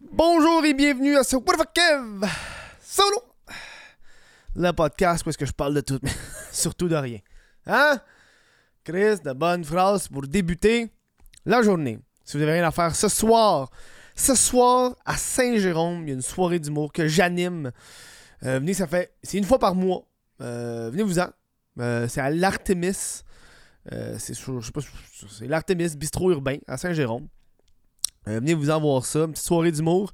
Bonjour et bienvenue à ce What the fuck Kev? Solo Le podcast où est-ce que je parle de tout, mais surtout de rien. Hein? Chris, de bonnes phrases pour débuter la journée. Si vous avez rien à faire ce soir, ce soir à Saint-Jérôme, il y a une soirée d'humour que j'anime. Euh, venez, ça fait. C'est une fois par mois. Euh, Venez-vous-en. Euh, c'est à l'Artemis. C'est sur- je sais pas, c'est l'Artemis Bistrot Urbain à Saint-Jérôme. Euh, venez vous en voir ça, une petite soirée d'humour.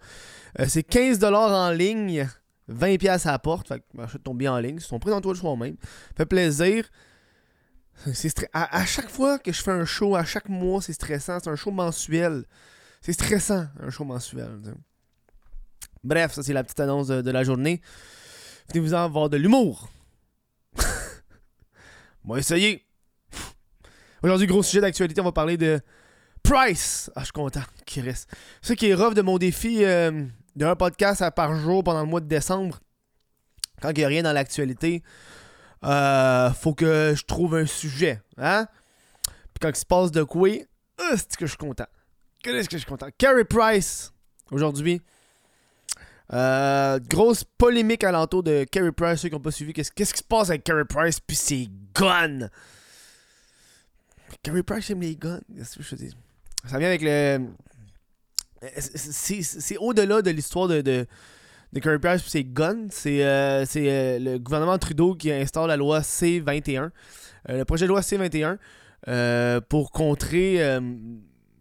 Euh, c'est 15$ en ligne, 20$ à la porte. Fait que achète ton billet en ligne. Si ton présente-toi le soir même. Fait plaisir. C'est à, chaque fois que je fais un show, à chaque mois, c'est stressant. C'est un show mensuel. C'est stressant, un show mensuel. Bref, ça c'est la petite annonce de, la journée. Venez vous en voir de l'humour. on va essayer. Aujourd'hui, gros sujet d'actualité, on va parler de Price. Ah, je suis content qu'il reste. Ce qui est de mon défi euh, d'un podcast à par jour pendant le mois de décembre. Quand il n'y a rien dans l'actualité, euh, faut que je trouve un sujet. Hein? Puis quand il se passe de quoi, euh, c'est que je suis content. Qu'est-ce que je suis content? Carey Price, aujourd'hui. Euh, grosse polémique alentour de Carey Price, ceux qui n'ont pas suivi. Qu'est-ce qui se passe avec Carey Price puis ses guns? Carey Price aime les guns. Qu'est-ce que je dis? Ça vient avec le. C'est au-delà de l'histoire de, de, de Carey Price et ses guns. C'est euh, euh, le gouvernement Trudeau qui instaure la loi C-21. Euh, le projet de loi C-21 euh, pour contrer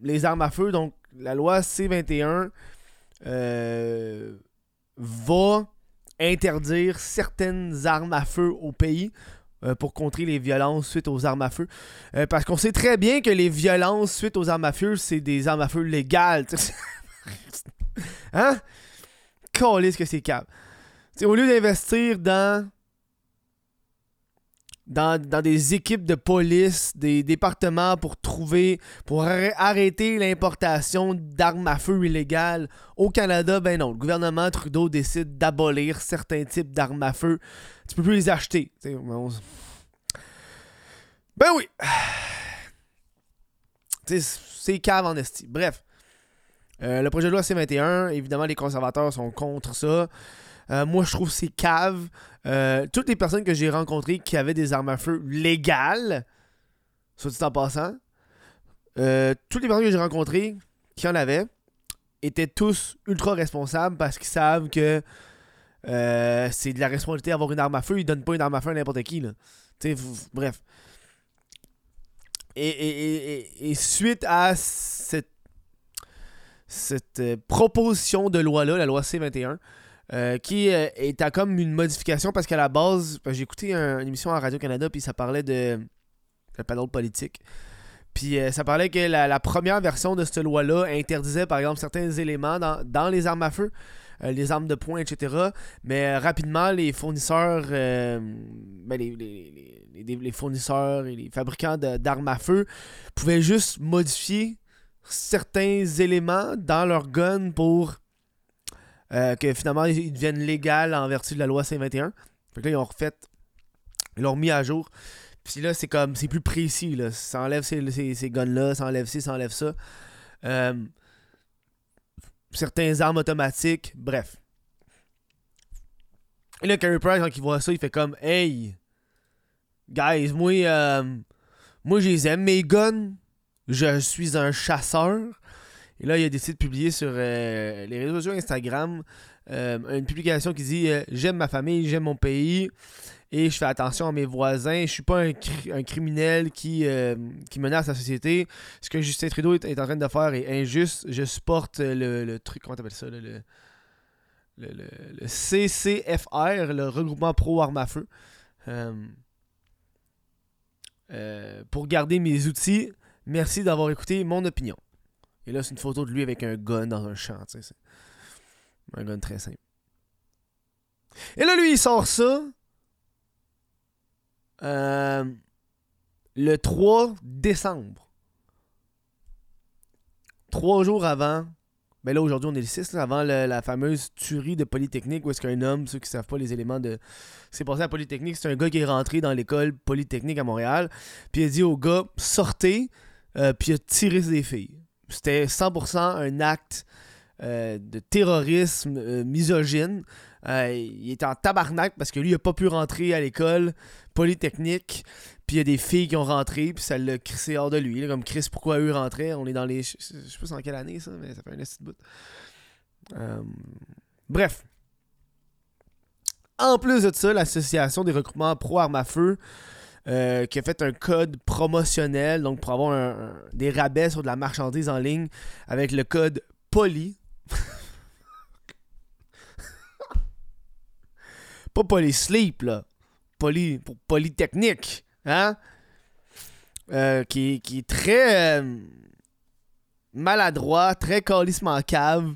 les armes à feu. Donc, la loi C-21 euh, va interdire certaines armes à feu au pays euh, pour contrer les violences suite aux armes à feu. Euh, parce qu'on sait très bien que les violences suite aux armes à feu, c'est des armes à feu légales. hein? Calisse que c'est. T'sais, au lieu d'investir dans, dans dans des équipes de police, des départements pour trouver, pour arr- arrêter l'importation d'armes à feu illégales au Canada, ben non, le gouvernement Trudeau décide d'abolir certains types d'armes à feu. Tu peux plus les acheter. Ben oui. C'est cave en esti. Bref. Euh, le projet de loi C21, évidemment, les conservateurs sont contre ça. Euh, moi, je trouve c'est cave. Euh, toutes les personnes que j'ai rencontrées qui avaient des armes à feu légales, soit dit en passant, euh, toutes les personnes que j'ai rencontrées qui en avaient étaient tous ultra responsables parce qu'ils savent que c'est de la responsabilité d'avoir une arme à feu. Ils donnent pas une arme à feu à n'importe qui. Là. Bref. Et, suite à cette, cette proposition de loi-là, la loi C21, euh, qui euh, est à comme une modification parce qu'à la base, ben, j'ai écouté un- une émission à Radio-Canada, puis ça parlait de, de panneau politique. Puis euh, ça parlait que la, première version de cette loi-là interdisait par exemple certains éléments dans, dans les armes à feu, euh, les armes de poing, etc. Mais rapidement, les fournisseurs, ben, les, les- les- fournisseurs et les fabricants d'armes à feu pouvaient juste modifier certains éléments dans leur gun pour euh, que finalement ils deviennent légaux en vertu de la loi C21. Fait que là, ils ont refait, ils l'ont remis à jour. Puis là, c'est comme, c'est plus précis, là. Ça enlève ces, ces, ces guns-là, ça enlève ci, ça enlève ça. Euh, certains armes automatiques, bref. Et là, Carey Price, quand il voit ça, il fait comme, hey, guys, moi, euh, moi, je les aime, mes guns. Je suis un chasseur. Et là, il a décidé de publier sur euh, les réseaux sociaux Instagram euh, une publication qui dit euh, J'aime ma famille, j'aime mon pays et je fais attention à mes voisins. Je suis pas un, cri- un criminel qui, qui menace la société. Ce que Justin Trudeau est, en train de faire est injuste. Je supporte le, truc, comment t'appelles ça le, le, CCFR, le regroupement pro armes à feu. Pour garder mes outils, merci d'avoir écouté mon opinion. Et là, c'est une photo de lui avec un gun dans un champ. Un gun très simple. Et là, lui, il sort ça. euh, le 3 décembre. Trois jours avant. Ben là, aujourd'hui, on est le 6, là, avant la fameuse tuerie de Polytechnique, où est-ce qu'un homme, ceux qui savent pas les éléments de. C'est passé à Polytechnique, c'est un gars qui est rentré dans l'école Polytechnique à Montréal, puis il a dit au gars, sortez, euh, puis il a tiré sur des filles. C'était 100% un acte euh, de terrorisme euh, misogyne. Euh, il est en tabarnak parce que lui, il a pas pu rentrer à l'école polytechnique. Puis il y a des filles qui ont rentré, puis ça l'a crissé hors de lui. là, comme Chris, pourquoi eux rentraient? On est dans les. Je sais pas en quelle année ça, mais ça fait un petit bout. Bref. En plus de ça, l'association des recrutements pro armes à feu euh, qui a fait un code promotionnel, donc pour avoir un- des rabais sur de la marchandise en ligne avec le code POLY. Pas Polysleep, là. Poly, pour Polytechnique. Hein? Euh, qui, qui est très euh, maladroit, très calissement cave.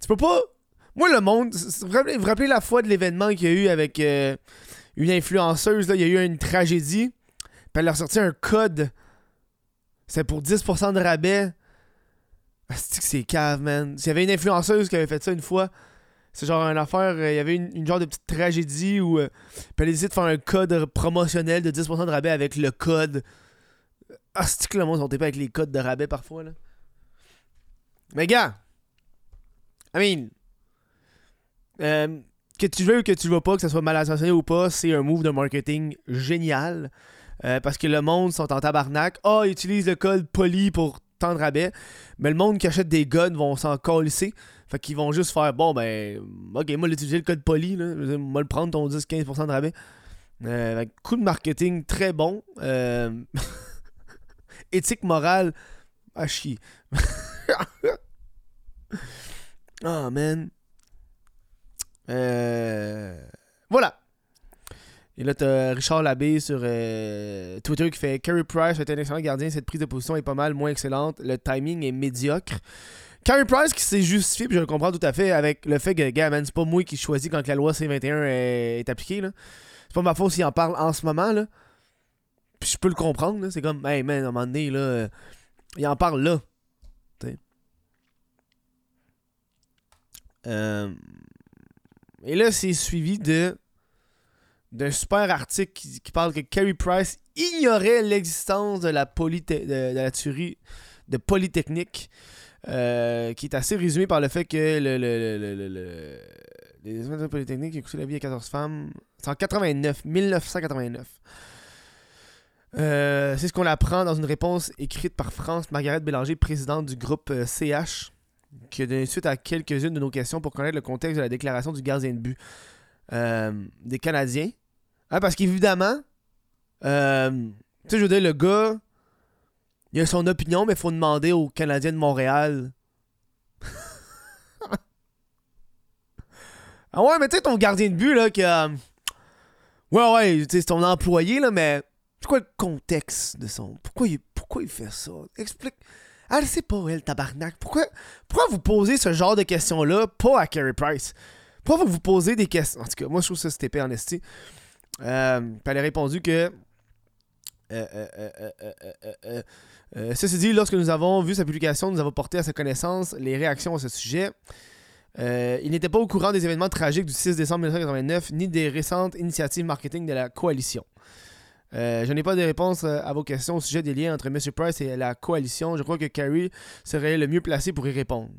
Tu peux pas. Moi, le monde. Vous vous rappelez, la fois de l'événement qu'il y a eu avec une influenceuse, il y a eu une tragédie. Puis elle a sorti un code. C'est pour 10% de rabais. C'est que c'est cave, man. S'il y avait une influenceuse qui avait fait ça une fois, c'est genre une affaire. euh, Il y avait une, genre de petite tragédie où. euh, puis elle de faire un code promotionnel de 10% de rabais avec le code. Ah, c'est que le monde sont pas avec les codes de rabais parfois, là. Mais gars, I mean, euh, que tu veux ou que tu veux pas, que ça soit mal intentionné ou pas, c'est un move de marketing génial. Euh, parce que le monde sont en tabarnak. Ah, ils utilisent le code poly pour tant de rabais. Mais le monde qui achète des guns vont s'en colisser. Fait qu'ils vont juste faire bon, ben, ok, moi, l'utiliser le code dire, moi, le prendre ton 10-15% de rabais. Euh, coup de marketing très bon. Euh, éthique morale chier. oh man. Euh, Voilà. Et là, t'as Richard Labbé sur euh, Twitter qui fait Carey Price est un excellent gardien. Cette prise de position est pas mal moins excellente. Le timing est médiocre. Carey Price qui s'est justifié, puis je le comprends tout à fait, avec le fait que, gars, c'est pas moi qui choisis quand la loi C21 est, est appliquée. C'est pas ma faute s'il en parle en ce moment. là. Puis je peux le comprendre. C'est comme, hey man, à un moment donné, là, euh, il en parle là. Euh, Et là, c'est suivi de d'un super article qui, parle que Carey Price ignorait l'existence de la de, la tuerie de Polytechnique, euh, qui est assez résumé par le fait que le, le, le, le, le- le- les de Polytechnique qui ont coûté la vie à 14 femmes. C'est en 89, 1989. Euh, c'est ce qu'on apprend dans une réponse écrite par France Margaret Bélanger, présidente du groupe euh, CH, qui a donné suite à quelques-unes de nos questions pour connaître le contexte de la déclaration du gardien de but euh, des Canadiens. Hein, parce qu'évidemment, euh, tu sais, je veux dire, le gars, il a son opinion, mais il faut demander aux Canadiens de Montréal. ah ouais, mais tu sais, ton gardien de but, là, qui a. Ouais, ouais, tu sais, c'est ton employé, là, mais. C'est quoi le contexte de son. Pourquoi il, pourquoi il fait ça? Explique. Elle sait pas, elle, tabarnak. Pourquoi, pourquoi vous posez ce genre de questions-là pas à Carey Price? Pourquoi vous vous posez des questions? En tout cas, moi, je trouve ça c'était en esti. Elle a répondu que... Ceci dit, lorsque nous avons vu sa publication, nous avons porté à sa connaissance les réactions à ce sujet. Il n'était pas au courant des événements tragiques du 6 décembre 1989 ni des récentes initiatives marketing de la coalition. Euh, je n'ai pas de réponse euh, à vos questions au sujet des liens entre M. Price et la coalition. Je crois que Carrie serait le mieux placé pour y répondre.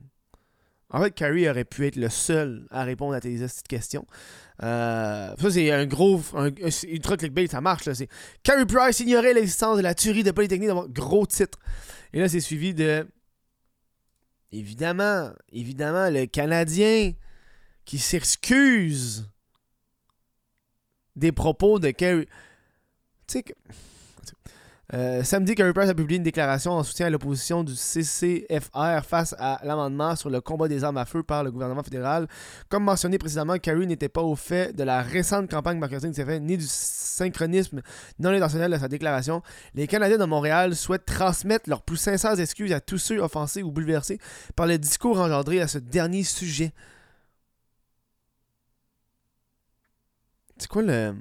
En fait, Carrie aurait pu être le seul à répondre à tes questions. Euh, ça, c'est un gros. Un, ultra clickbait, ça marche. là. Carrie Price ignorait l'existence de la tuerie de Polytechnique. dans- Gros titre. Et là, c'est suivi de. Évidemment, évidemment, le Canadien qui s'excuse des propos de Carrie. Que. Euh, samedi, Carey Price a publié une déclaration en soutien à l'opposition du CCFR face à l'amendement sur le combat des armes à feu par le gouvernement fédéral. Comme mentionné précédemment, Carey n'était pas au fait de la récente campagne marketing du CFN ni du synchronisme non intentionnel de sa déclaration. Les Canadiens de Montréal souhaitent transmettre leurs plus sincères excuses à tous ceux offensés ou bouleversés par le discours engendré à ce dernier sujet. C'est quoi le.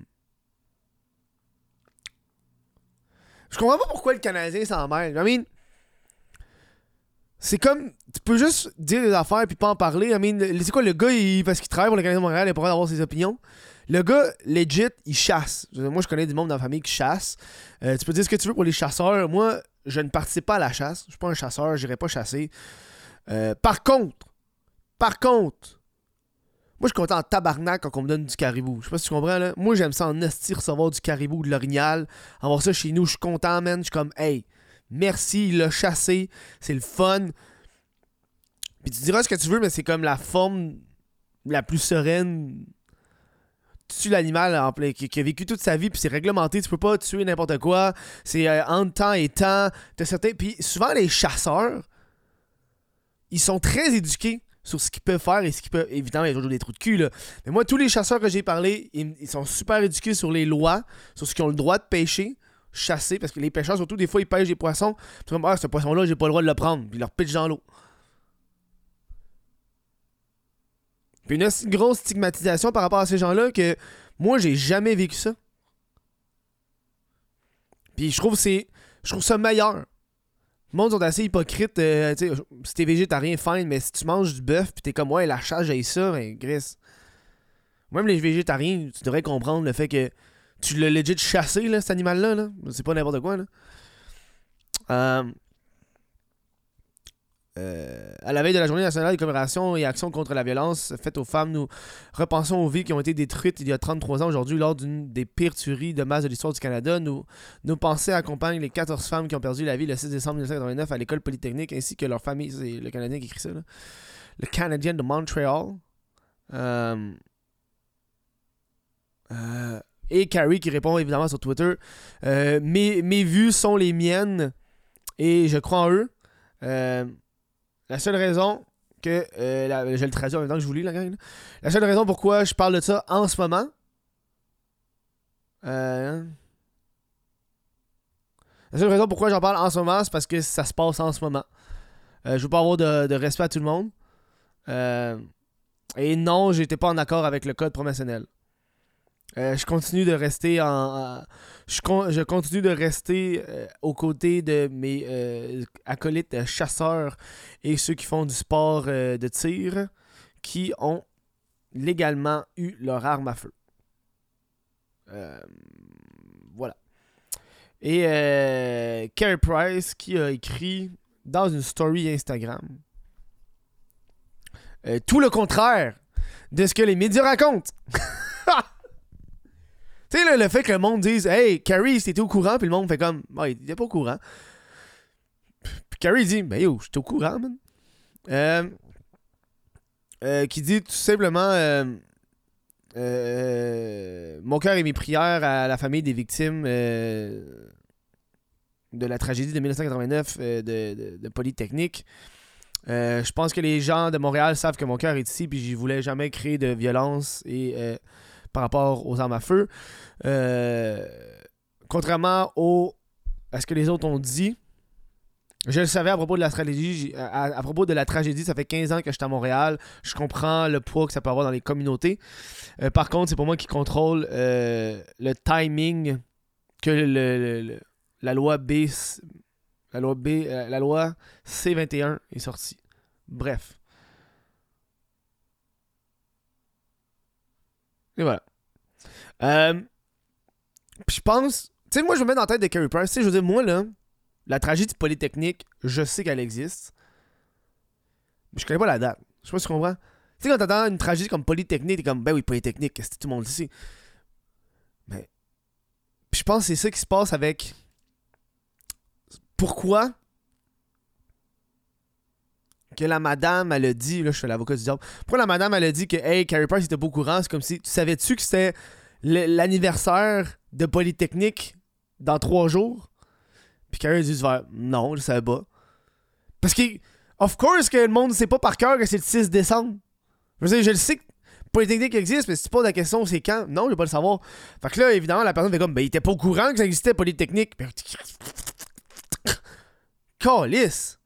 Je comprends pas pourquoi le Canadien s'en mêle. I mean, c'est comme. Tu peux juste dire des affaires puis pas en parler. I mean, c'est quoi le gars, il- parce qu'il travaille pour le Canadien de Montréal, il a pas le droit d'avoir ses opinions. Le gars, legit, il chasse. Moi, je connais du monde dans la famille qui chasse. Euh, tu peux dire ce que tu veux pour les chasseurs. Moi, je ne participe pas à la chasse. Je suis pas un chasseur, j'irai pas chasser. Euh, par contre, Par contre, moi, je suis content en tabarnak quand on me donne du caribou. Je sais pas si tu comprends, là. Moi, j'aime ça en esti recevoir du caribou ou de l'orignal. Avoir ça chez nous, je suis content, man. Je suis comme, hey, merci, il l'a chassé. C'est le fun. Puis tu diras ce que tu veux, mais c'est comme la forme la plus sereine. Tu tues l'animal qui, a vécu toute sa vie, puis c'est réglementé. Tu peux pas tuer n'importe quoi. C'est euh, entre temps et temps. Certains... Puis souvent, les chasseurs, ils sont très éduqués sur ce qu'ils peuvent faire et ce qu'ils peuvent. Évidemment, il y a toujours des trous de cul, là. Mais moi, tous les chasseurs que j'ai parlé, ils, sont super éduqués sur les lois, sur ce qu'ils ont le droit de pêcher, chasser, parce que les pêcheurs, surtout, des fois, ils pêchent des poissons. Puis ah, ce poisson-là, j'ai pas le droit de le prendre. Puis leur pitchent dans l'eau. Puis une grosse stigmatisation par rapport à ces gens-là que moi, j'ai jamais vécu ça. Puis je trouve c'est. Je trouve ça meilleur. Le monde sont assez hypocrites. euh, si t'es végétarien, fine, mais si tu manges du bœuf pis t'es comme ouais, la chasse, j'ai ça, ben Gris. Même les végétariens, tu devrais comprendre le fait que tu l'as legit chassé, là, cet animal-là. Là. C'est pas n'importe quoi. Là. Euh, euh, à la veille de la journée nationale des commémorations et actions contre la violence faite aux femmes, nous repensons aux vies qui ont été détruites il y a 33 ans aujourd'hui lors d'une des pires tueries de masse de l'histoire du Canada. Nous, nos pensées accompagnent les 14 femmes qui ont perdu la vie le 6 décembre 1989 à l'école polytechnique ainsi que leurs familles. C'est le Canadien qui écrit ça. Le Canadien de Montréal. Euh, euh, et Carrie qui répond évidemment sur Twitter. Mes, mes vues sont les miennes et je crois en eux. La seule raison que. euh, le traduis en même temps que je vous lis, la gang. La seule raison pourquoi je parle de ça en ce moment. Euh, la seule raison pourquoi j'en parle en ce moment, c'est parce que ça se passe en ce moment. Euh, je veux pas avoir de, de respect à tout le monde. Euh, et non, j'étais pas en accord avec le code promotionnel. Euh, je continue de rester en. je, con- je continue de rester euh, aux côtés de mes euh, acolytes euh, chasseurs et ceux qui font du sport de tir qui ont légalement eu leur arme à feu. Voilà. Et Carey Price qui a écrit dans une story Instagram tout le contraire de ce que les médias racontent. Tu sais, le fait que le monde dise Hey, Carrie, c'était au courant, puis le monde fait comme Ouais, il était pas au courant. Puis Carrie dit Ben yo, j'étais au courant, man. Euh, euh, qui dit tout simplement euh, euh, Mon cœur et mes prières à la famille des victimes de la tragédie de 1989 euh, de, de- de Polytechnique. Je pense que les gens de Montréal savent que mon cœur est ici, puis je voulais jamais créer de violence et par rapport aux armes à feu. Euh, contrairement au, à ce que les autres ont dit, je le savais à propos de la j'ai- À, propos de la tragédie, ça fait 15 ans que je suis à Montréal. Je comprends le poids que ça peut avoir dans les communautés. Euh, par contre, c'est pour moi qui contrôle euh, le timing que la loi B, la loi B, la loi C21 est sortie. Bref. Et voilà. Euh, puis je pense. Tu sais, moi, je me mets dans la tête de Carey Price. Tu sais, je veux dire, moi, là, la tragédie polytechnique, je sais qu'elle existe. Mais je connais pas la date. Je sais pas si tu comprends. Tu sais, quand t'entends une tragédie comme Polytechnique, t'es comme, ben oui, Polytechnique, que tout le monde sait? Mais. Puis je pense que c'est ça qui se passe avec. Pourquoi que la madame, elle a dit, là, je fais l'avocat du diable. Pourquoi la madame, elle a dit que, hey, Carrie Price était pas au courant? C'est comme si. Tu savais-tu que c'était l'anniversaire de Polytechnique dans trois jours? Puis Carrie a faire, non, je savais pas. Parce que, of course, que le monde ne sait pas par cœur que c'est le 6 décembre. Je veux dire, je le sais que Polytechnique existe, mais si tu poses la question, c'est quand? Non, je vais pas le savoir. Fait que là, évidemment, la personne fait comme, ben, il était pas au courant que ça existait Polytechnique. Calice!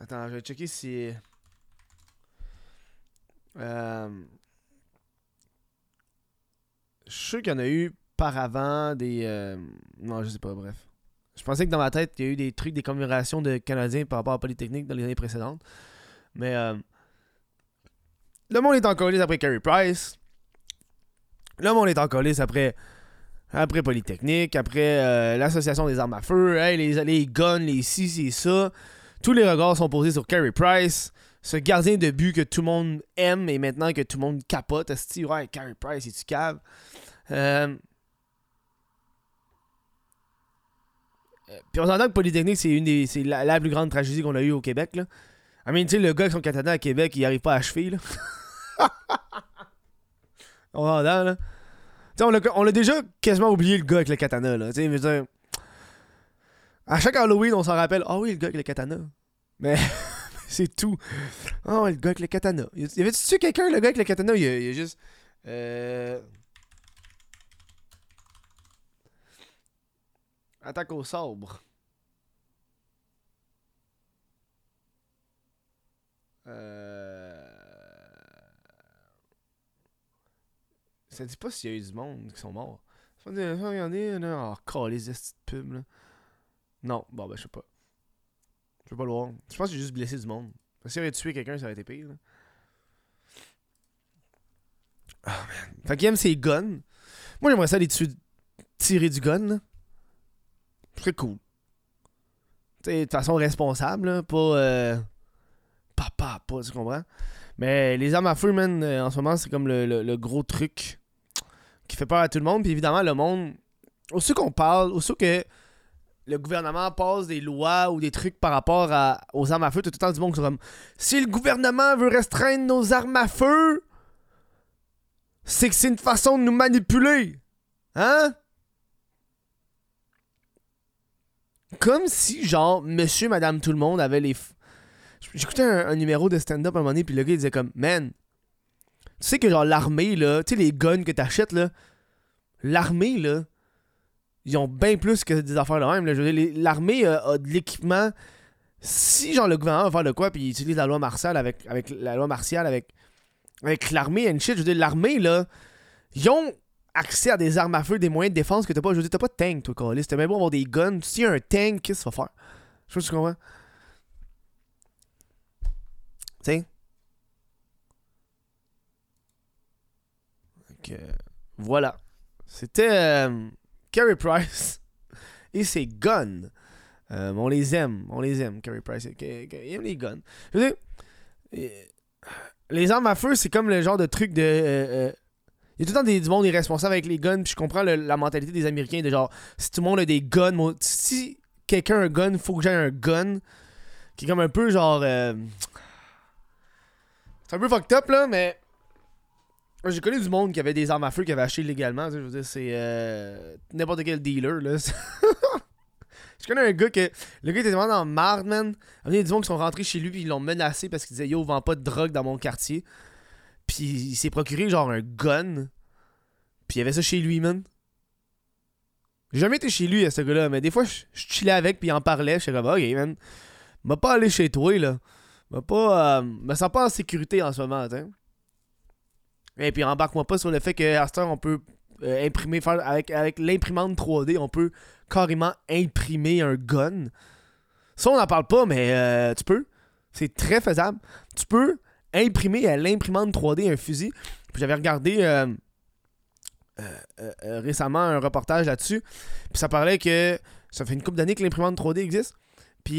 Attends, je vais checker si. Euh... Je suis sûr qu'il y en a eu par avant des. euh, Non, je sais pas, bref. Je pensais que dans ma tête, il y a eu des trucs, des commémorations de Canadiens par rapport à Polytechnique dans les années précédentes. Mais. euh, Le monde est en colise après Carey Price. Le monde est en colise après après Polytechnique, après euh, l'Association des armes à feu, les, les guns, les ci, c'est ça. Tous les regards sont posés sur Carey Price, ce gardien de but que tout le monde aime et maintenant que tout le monde capote. Est-ce ouais, Carey Price, est-tu cave? Euh, euh... Puis on s'entend que Polytechnique, c'est une des, c'est la, plus grande tragédie qu'on a eue au Québec. Là. I mean, tu sais, le gars qui son katana à Québec, il arrive pas à achever. On s'entend, là on a, déjà quasiment oublié le gars avec le katana, là. Tu sais, à chaque Halloween, on s'en rappelle. Ah oui, le gars avec le katana. Mais c'est tout. Ah, oh, le gars avec le katana. Y avait-tu quelqu'un, le gars avec le katana Il y a, juste. Euh... Attaque au sabre. Euh. Ça dit pas s'il y a eu du monde qui sont morts. Regardez, là, oh, les petites pubs, là. Non, bon, ben, je sais pas. Je peux pas le voir. Je pense que j'ai juste blessé du monde. Parce que s'il avait tué quelqu'un, ça aurait été pire. Oh, man. Fait qu'il aime ses guns. Moi, j'aimerais ça aller dessus tirer du gun, là. C'est cool. Tu de façon responsable. Pas. Euh... Papa, pas, tu comprends? Mais les armes à feu, man, euh, en ce moment, c'est comme le, le, gros truc qui fait peur à tout le monde. Puis évidemment, le monde, aussi qu'on parle, aussi que le gouvernement passe des lois ou des trucs par rapport aux armes à feu, tout le temps du monde comme si le gouvernement veut restreindre nos armes à feu, c'est que c'est une façon de nous manipuler. Hein? Comme si, genre, monsieur, madame, tout le monde avait les. J'écoutais un, numéro de stand-up à un moment donné, puis le gars il disait comme, man, tu sais que genre l'armée, là, tu sais, les guns que t'achètes, là, l'armée, là, ils ont bien plus que des affaires de même. L'armée a, de l'équipement. Si genre le gouvernement va faire de quoi, puis il utilise la loi martiale avec, avec la loi martiale avec, avec l'armée and shit, je veux dire, l'armée, là, ils ont accès à des armes à feu, des moyens de défense que t'as pas. Je veux dire, t'as pas de tank, toi, Carlis. T'as même beau avoir des guns. Si y a un tank, qu'est-ce que tu vas faire? Je sais pas si tu comprends. Tu voilà. C'était euh, Carey Price et ses guns. Euh, on les aime, on les aime, Carey Price. Il aime les guns. Euh, les armes à feu, c'est comme le genre de truc de. il y a tout le temps des, du monde irresponsable avec les guns, puis je comprends la mentalité des Américains de genre, si tout le monde a des guns, si quelqu'un a un gun, faut que j'aie un gun. Qui est comme un peu genre. c'est un peu fucked up là, mais j'ai connu du monde qui avait des armes à feu qui avait acheté légalement. Je veux dire, c'est euh, n'importe quel dealer. là. je connais un gars que. Le gars était vraiment dans marde, man. Il y a des gens qui sont rentrés chez lui et ils l'ont menacé parce qu'il disait Yo, vends pas de drogue dans mon quartier. Puis il s'est procuré genre un gun. Puis il y avait ça chez lui, man. J'ai jamais été chez lui à ce gars-là, mais des fois je, chillais avec puis il en parlait. Je suis comme Ok, man. M'a pas aller chez toi, là. M'a pas. Euh, me sens pas en sécurité en ce moment. Et puis embarque-moi pas sur le fait cette on peut euh, imprimer, faire, avec, avec l'imprimante 3D, on peut carrément imprimer un gun. Ça, on n'en parle pas, mais euh, tu peux. C'est très faisable. Tu peux imprimer à l'imprimante 3D un fusil. j'avais regardé euh, récemment un reportage là-dessus. Puis ça parlait que ça fait une couple d'années que l'imprimante 3D existe. Puis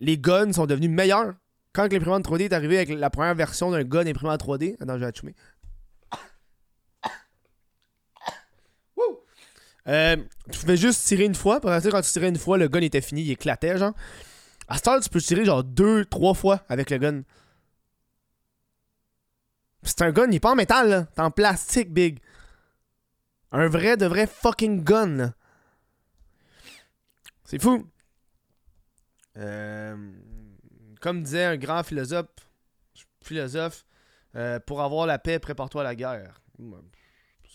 les guns sont devenus meilleurs quand l'imprimante 3D est arrivée avec la première version d'un gun imprimé en 3D. Attends, je vais atchumer. Euh, tu pouvais juste tirer une fois. Parce que quand tu tirais une fois, le gun était fini, il éclatait, genre. À ce temps tu peux tirer genre deux, trois fois avec le gun. C'est un gun, il est pas en métal, là. C'est en plastique, big. Un vrai, de vrai fucking gun. C'est fou. Euh comme disait un grand philosophe, philosophe euh, pour avoir la paix, prépare-toi à la guerre.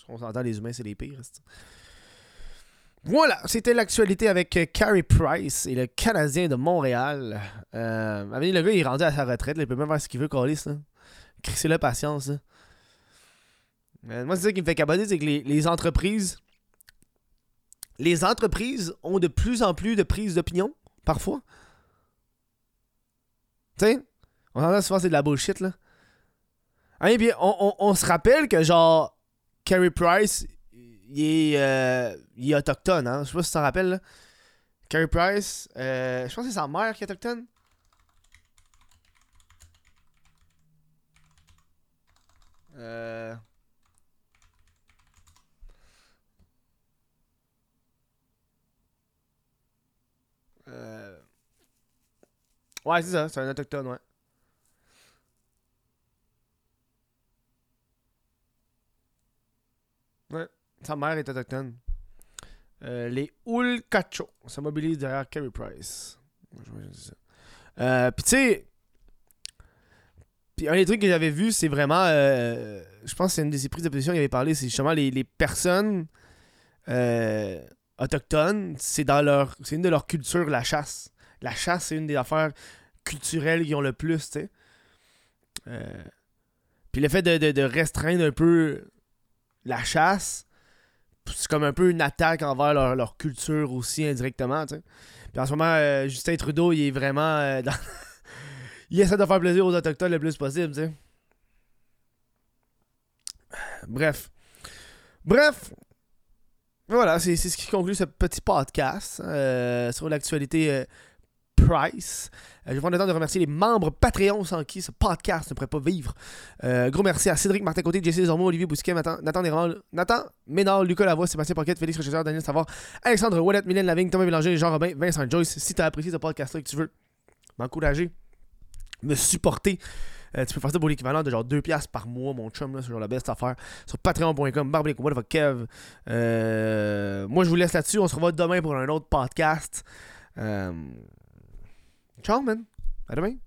On s'entend, les humains, c'est les pires. Voilà, c'était l'actualité avec Carey Price et le Canadien de Montréal. Euh, le gars, il est rendu à sa retraite. il peut même faire ce qu'il veut, Calis. Crissez la patience. Euh, moi, c'est ça qui me fait caboter, c'est que les, les, entreprises. Les entreprises ont de plus en plus de prises d'opinion, parfois. Tu sais, on entend souvent c'est de la bullshit, là. Ah, et puis, on, on, se rappelle que, genre, Carey Price, il est, euh, il autochtone, hein. Je sais pas si tu t'en rappelles, là. Carey Price, euh, je pense que c'est sa mère qui est autochtone. Euh... Euh... Ouais, c'est ça, c'est un autochtone, ouais. Ouais, sa mère est autochtone. Euh, les Ulcacho se mobilisent derrière Carey Price. Euh, Puis tu sais, puis un des trucs que j'avais vu, c'est vraiment. euh, je pense que c'est une de ses prises de position qu'il avait parlé, c'est justement les, les personnes euh, autochtones, c'est dans leur. C'est une de leurs cultures, la chasse. La chasse, c'est une des affaires culturelles qui ont le plus, tu sais. Euh, puis le fait de, de- restreindre un peu la chasse, c'est comme un peu une attaque envers leur, leur culture aussi indirectement, tu sais. Puis en ce moment, euh, Justin Trudeau, il est vraiment euh, dans. il essaie de faire plaisir aux Autochtones le plus possible, tu sais. Bref. Bref. Voilà, c'est ce qui conclut ce petit podcast sur l'actualité Price. Euh, je vais prendre le temps de remercier les membres Patreon sans qui ce podcast ne pourrait pas vivre. Euh, gros merci à Cédric Martin Côté, Jesse Desormeaux, Olivier Bousquet, Nathan, Nathan, Nathan Ménard, Lucas Lavoie, Sébastien Pocket, Félix Rochester, Daniel Savard, Alexandre Ouellette, Mylène Lavigne, Thomas Bélanger, Jean Robin, Vincent Joyce. Si tu as apprécié ce podcast-là et que tu veux m'encourager, me supporter, euh, tu peux faire ça pour l'équivalent de genre 2$ par mois, mon chum, là, c'est genre la best affaire. Sur patreon.com, barbecue, what Kev. Moi, je vous laisse là-dessus. On se revoit demain pour un autre podcast. Euh, Ciao, man. À demain.